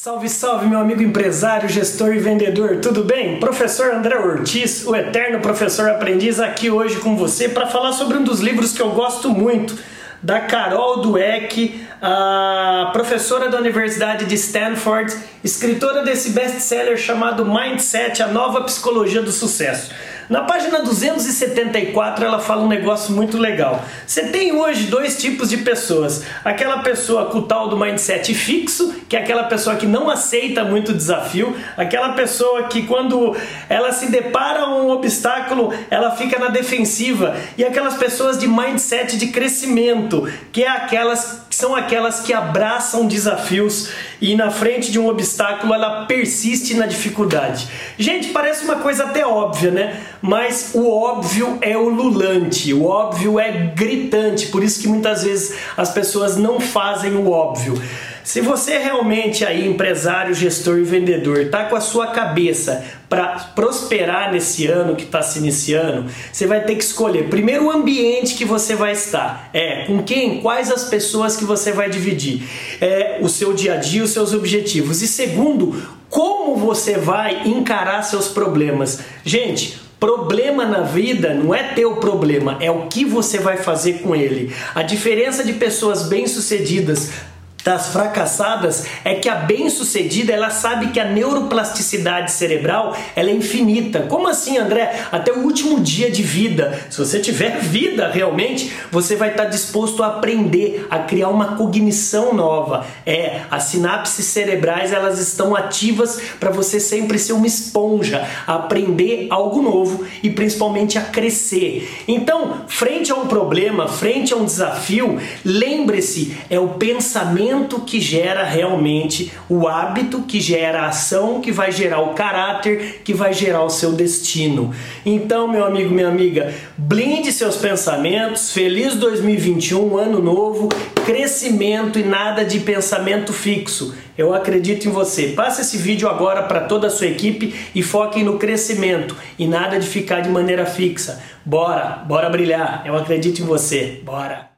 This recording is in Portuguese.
Salve, salve, meu amigo empresário, gestor e vendedor, tudo bem? Professor André Ortiz, o eterno professor aprendiz, aqui hoje com você para falar sobre um dos livros que eu gosto muito, da Carol Dweck, a professora da Universidade de Stanford, escritora desse best-seller chamado Mindset, a nova psicologia do sucesso. Na página 274 ela fala um negócio muito legal. Você tem hoje dois tipos de pessoas. Aquela pessoa com o tal do mindset fixo, que é aquela pessoa que não aceita muito desafio, aquela pessoa que quando ela se depara a um obstáculo, ela fica na defensiva, e aquelas pessoas de mindset de crescimento, que é aquelas são aquelas que abraçam desafios e na frente de um obstáculo ela persiste na dificuldade. Gente, parece uma coisa até óbvia, né? Mas o óbvio é ululante, o óbvio é gritante, por isso que muitas vezes as pessoas não fazem o óbvio. Se você realmente aí, empresário, gestor e vendedor, está com a sua cabeça para prosperar nesse ano que está se iniciando, você vai ter que escolher primeiro o ambiente que você vai estar. É, com quem, quais as pessoas que você vai dividir. É, o seu dia a dia, os seus objetivos. E segundo, como você vai encarar seus problemas. Gente, Problema na vida não é teu problema, é o que você vai fazer com ele. A diferença de pessoas bem-sucedidas das fracassadas é que a bem-sucedida ela sabe que a neuroplasticidade cerebral ela é infinita. Como assim, André? Até o último dia de vida. Se você tiver vida realmente, você vai estar disposto a aprender, a criar uma cognição nova. É, as sinapses cerebrais elas estão ativas para você sempre ser uma esponja, aprender algo novo e principalmente a crescer. Então, frente a um problema, frente a um desafio, lembre-se, é o pensamento pensamento que gera realmente o hábito, que gera a ação, que vai gerar o caráter, que vai gerar o seu destino. Então, meu amigo, minha amiga, blinde seus pensamentos. Feliz 2021, ano novo, crescimento e nada de pensamento fixo. Eu acredito em você. Passe esse vídeo agora para toda a sua equipe e foquem no crescimento e nada de ficar de maneira fixa. Bora, bora brilhar. Eu acredito em você. Bora.